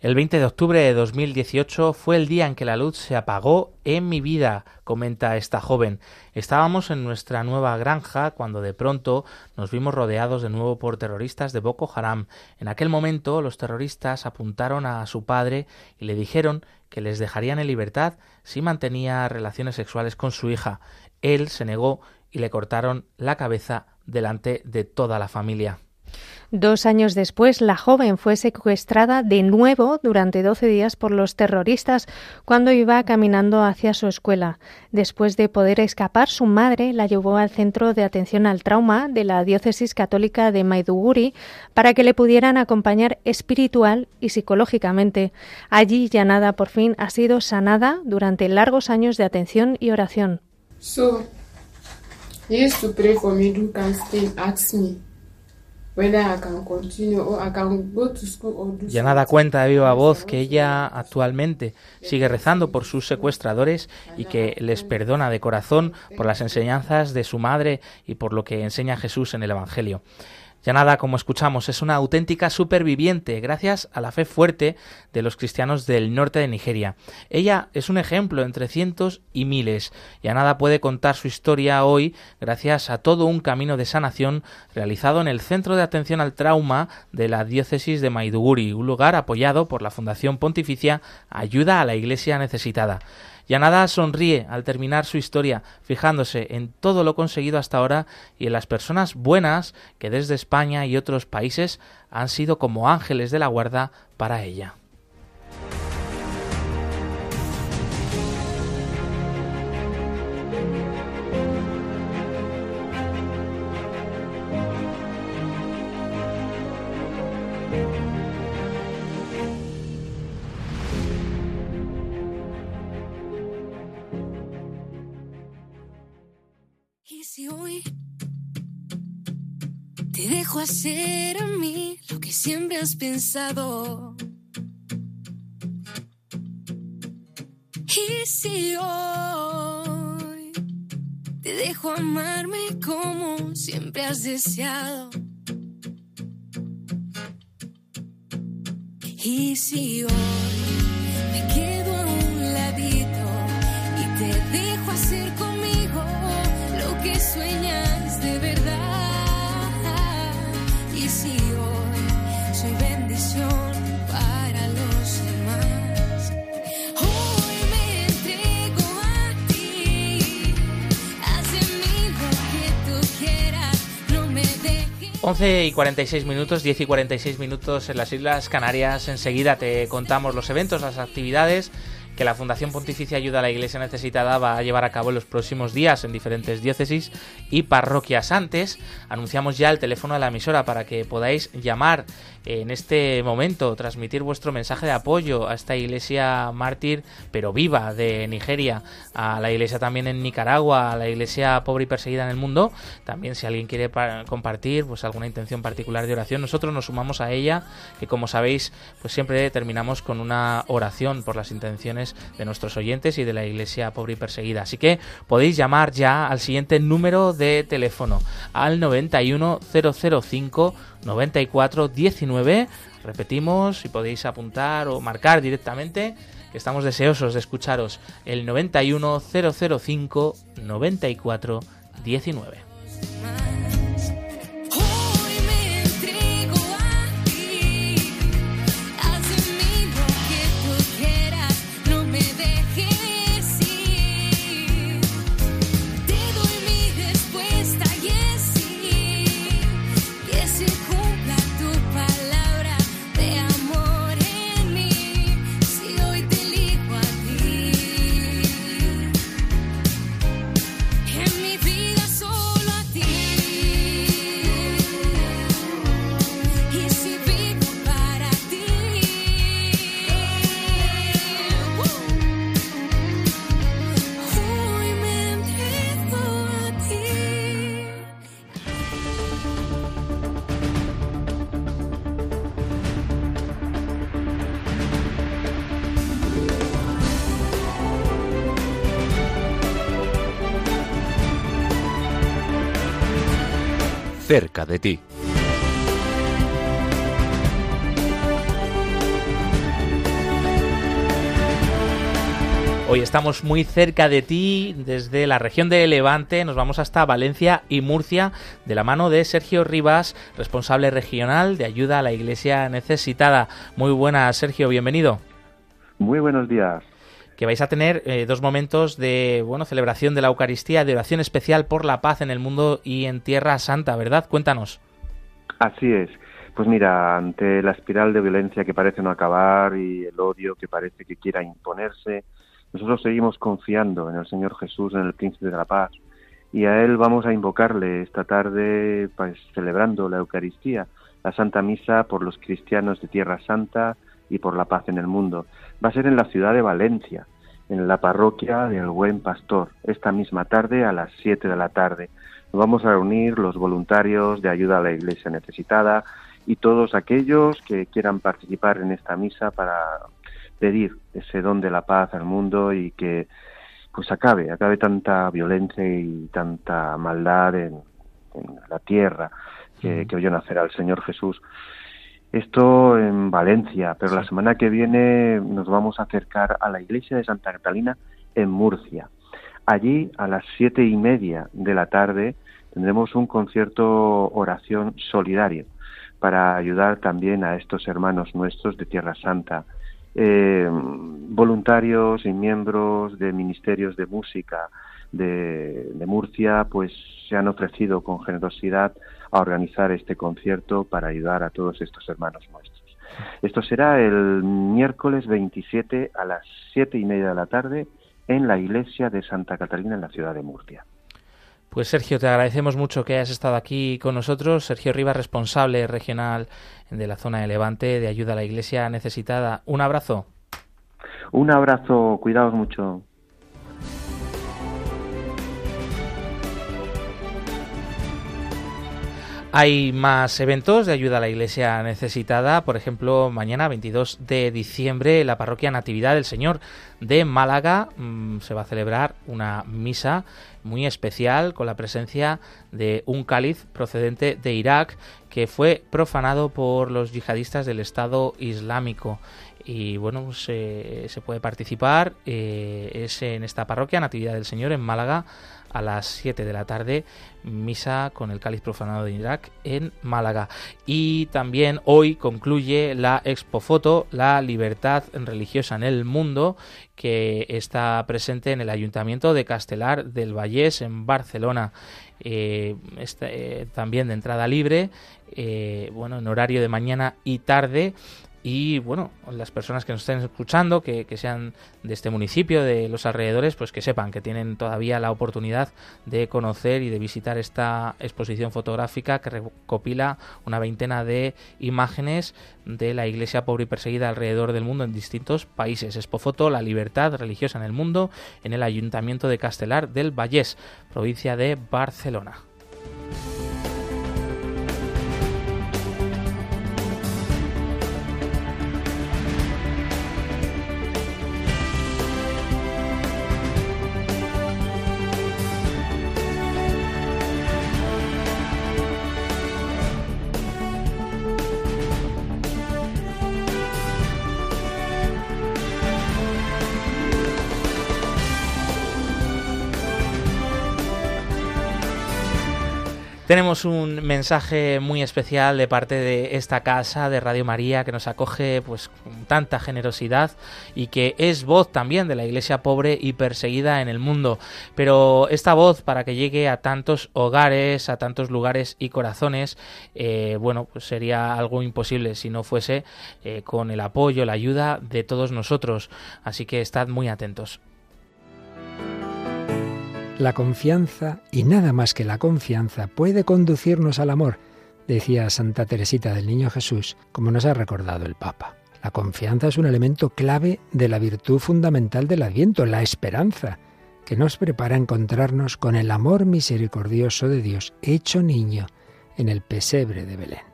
El 20 de octubre de 2018 fue el día en que la luz se apagó en mi vida, comenta esta joven. Estábamos en nuestra nueva granja cuando de pronto nos vimos rodeados de nuevo por terroristas de Boko Haram. En aquel momento los terroristas apuntaron a su padre y le dijeron que les dejarían en libertad si mantenía relaciones sexuales con su hija. Él se negó y le cortaron la cabeza delante de toda la familia. Dos años después, la joven fue secuestrada de nuevo durante 12 días por los terroristas cuando iba caminando hacia su escuela. Después de poder escapar, su madre la llevó al Centro de Atención al Trauma de la Diócesis Católica de Maiduguri para que le pudieran acompañar espiritual y psicológicamente. Allí, Yanada por fin ha sido sanada durante largos años de atención y oración. Ya nada cuenta de viva voz que ella actualmente sigue rezando por sus secuestradores y que les perdona de corazón por las enseñanzas de su madre y por lo que enseña Jesús en el Evangelio. Ya nada, como escuchamos, es una auténtica superviviente gracias a la fe fuerte de los cristianos del norte de Nigeria. Ella es un ejemplo entre cientos y miles. Ya nada puede contar su historia hoy gracias a todo un camino de sanación realizado en el Centro de Atención al Trauma de la Diócesis de Maiduguri, un lugar apoyado por la Fundación Pontificia Ayuda a la Iglesia Necesitada. Yanada sonríe al terminar su historia, fijándose en todo lo conseguido hasta ahora y en las personas buenas que desde España y otros países han sido como ángeles de la guarda para ella. Dejo hacer a mí lo que siempre has pensado. Y si hoy te dejo amarme como siempre has deseado. Y si hoy me quedo a un ladito y te dejo hacer conmigo lo que sueñas de verdad. Y si hoy soy bendición para los demás, hoy me entrego a ti. Haz de mí lo que tú quieras, no me dejes. 11 y 46 minutos, 10 y 46 minutos en las Islas Canarias. Enseguida te contamos los eventos, las actividades que la Fundación Pontificia Ayuda a la Iglesia Necesitada va a llevar a cabo en los próximos días en diferentes diócesis y parroquias. Antes, anunciamos ya el teléfono de la emisora para que podáis llamar en este momento, transmitir vuestro mensaje de apoyo a esta iglesia mártir, pero viva de Nigeria, a la iglesia también en Nicaragua, a la iglesia pobre y perseguida en el mundo. También si alguien quiere pa- compartir pues alguna intención particular de oración, nosotros nos sumamos a ella, que como sabéis, pues siempre terminamos con una oración por las intenciones de nuestros oyentes y de la iglesia pobre y perseguida. Así que podéis llamar ya al siguiente número de teléfono, al 91005 94 19. Repetimos, si podéis apuntar o marcar directamente, que estamos deseosos de escucharos. El 91005 94 cerca de ti. Hoy estamos muy cerca de ti, desde la región de Levante, nos vamos hasta Valencia y Murcia, de la mano de Sergio Rivas, responsable regional de ayuda a la Iglesia necesitada. Muy buenas, Sergio, bienvenido. Muy buenos días. Que vais a tener eh, dos momentos de bueno celebración de la Eucaristía, de oración especial por la paz en el mundo y en Tierra Santa, ¿verdad? Cuéntanos. Así es. Pues mira, ante la espiral de violencia que parece no acabar y el odio que parece que quiera imponerse, nosotros seguimos confiando en el Señor Jesús, en el Príncipe de la Paz, y a Él vamos a invocarle esta tarde, pues celebrando la Eucaristía, la Santa Misa por los cristianos de Tierra Santa y por la paz en el mundo. Va a ser en la ciudad de Valencia, en la parroquia del Buen Pastor, esta misma tarde a las 7 de la tarde. Nos vamos a reunir los voluntarios de ayuda a la Iglesia necesitada y todos aquellos que quieran participar en esta misa para pedir ese don de la paz al mundo y que pues acabe, acabe tanta violencia y tanta maldad en, en la tierra. que, que vio nacer al Señor Jesús. Esto en Valencia, pero la semana que viene nos vamos a acercar a la iglesia de Santa Catalina en Murcia. Allí, a las siete y media de la tarde, tendremos un concierto oración solidario para ayudar también a estos hermanos nuestros de Tierra Santa, eh, voluntarios y miembros de ministerios de música de, de Murcia, pues se han ofrecido con generosidad a organizar este concierto para ayudar a todos estos hermanos nuestros. Esto será el miércoles 27 a las siete y media de la tarde en la iglesia de Santa Catalina en la ciudad de Murcia. Pues Sergio, te agradecemos mucho que hayas estado aquí con nosotros. Sergio Rivas, responsable regional de la zona de Levante de ayuda a la iglesia necesitada. Un abrazo. Un abrazo, cuidaos mucho. Hay más eventos de ayuda a la iglesia necesitada. Por ejemplo, mañana, 22 de diciembre, la parroquia Natividad del Señor de Málaga mmm, se va a celebrar una misa muy especial con la presencia de un cáliz procedente de Irak que fue profanado por los yihadistas del Estado Islámico y bueno, eh, se puede participar. Eh, es en esta parroquia, Natividad del Señor, en Málaga, a las 7 de la tarde, misa con el cáliz profanado de Irak en Málaga. Y también hoy concluye la Expo Foto, la libertad religiosa en el mundo, que está presente en el Ayuntamiento de Castelar del Vallés, en Barcelona. Eh, este, eh, también de entrada libre, eh, bueno, en horario de mañana y tarde y bueno, las personas que nos estén escuchando, que, que, sean de este municipio, de los alrededores, pues que sepan que tienen todavía la oportunidad de conocer y de visitar esta exposición fotográfica que recopila una veintena de imágenes de la iglesia pobre y perseguida alrededor del mundo en distintos países. Expofoto, la libertad religiosa en el mundo, en el Ayuntamiento de Castelar del Vallés, provincia de Barcelona. Tenemos un mensaje muy especial de parte de esta casa de Radio María que nos acoge pues con tanta generosidad y que es voz también de la iglesia pobre y perseguida en el mundo. Pero esta voz para que llegue a tantos hogares, a tantos lugares y corazones, eh, bueno, pues sería algo imposible si no fuese eh, con el apoyo, la ayuda de todos nosotros. Así que estad muy atentos. La confianza, y nada más que la confianza, puede conducirnos al amor, decía Santa Teresita del Niño Jesús, como nos ha recordado el Papa. La confianza es un elemento clave de la virtud fundamental del Adviento, la esperanza, que nos prepara a encontrarnos con el amor misericordioso de Dios hecho niño en el pesebre de Belén.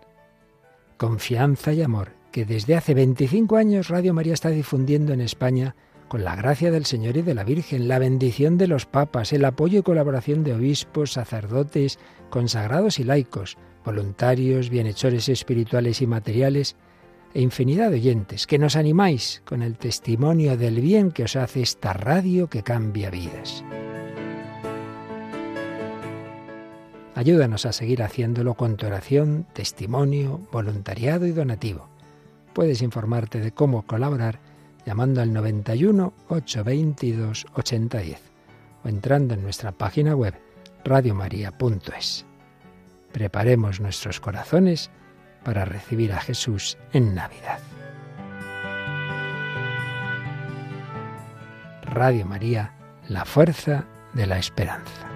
Confianza y amor que desde hace 25 años Radio María está difundiendo en España con la gracia del Señor y de la Virgen, la bendición de los papas, el apoyo y colaboración de obispos, sacerdotes, consagrados y laicos, voluntarios, bienhechores espirituales y materiales, e infinidad de oyentes, que nos animáis con el testimonio del bien que os hace esta radio que cambia vidas. Ayúdanos a seguir haciéndolo con tu oración, testimonio, voluntariado y donativo. Puedes informarte de cómo colaborar llamando al 91 822 8010 o entrando en nuestra página web radiomaria.es. Preparemos nuestros corazones para recibir a Jesús en Navidad. Radio María, la fuerza de la esperanza.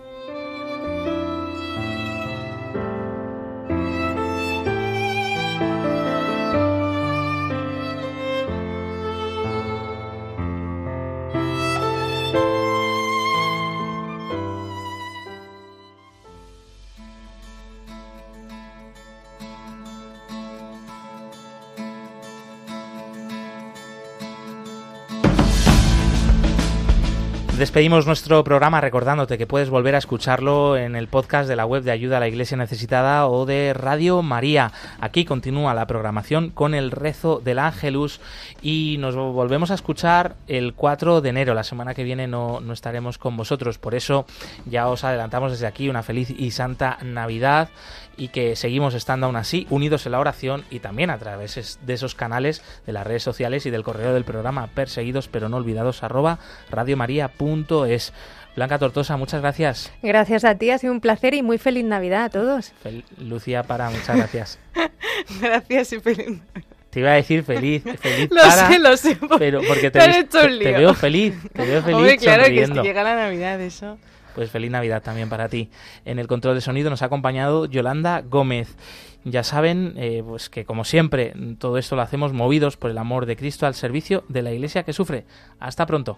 Despedimos nuestro programa recordándote que puedes volver a escucharlo en el podcast de la web de Ayuda a la Iglesia Necesitada o de Radio María. Aquí continúa la programación con el rezo del Ángelus y nos volvemos a escuchar el 4 de enero. La semana que viene no, no estaremos con vosotros, por eso ya os adelantamos desde aquí una feliz y santa Navidad y que seguimos estando aún así unidos en la oración y también a través de esos canales de las redes sociales y del correo del programa perseguidos pero no olvidados arroba radiomaria.es. Blanca Tortosa, muchas gracias. Gracias a ti, ha sido un placer y muy feliz Navidad a todos. Lucía Para, muchas gracias. gracias y feliz te iba a decir feliz, feliz lo sé, lo sé, pero porque te, veo feliz, te veo feliz Hombre, claro que llega la Navidad, eso. Pues feliz Navidad también para ti. En el control de sonido nos ha acompañado Yolanda Gómez. Ya saben, eh, pues que como siempre, todo esto lo hacemos movidos por el amor de Cristo al servicio de la Iglesia que sufre. Hasta pronto.